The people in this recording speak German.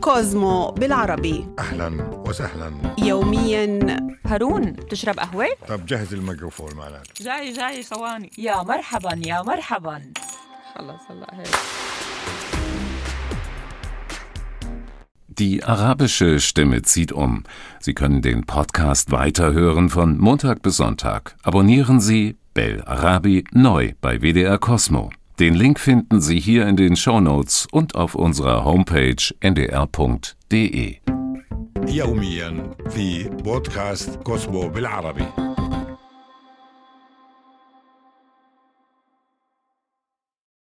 كوزمو بالعربي اهلا وسهلا يوميا هارون تشرب قهوة؟ طب جهز الميكروفون معناته جاي جاي ثواني يا مرحبا يا مرحبا خلص هلا هيك Die arabische Stimme zieht um. Sie können den Podcast weiterhören von Montag bis Sonntag. Abonnieren Sie Bell Arabi neu bei WDR Cosmo. Den Link finden Sie hier in den Shownotes und auf unserer Homepage ndr.de. يوميا في بودكاست كوسمو بالعربي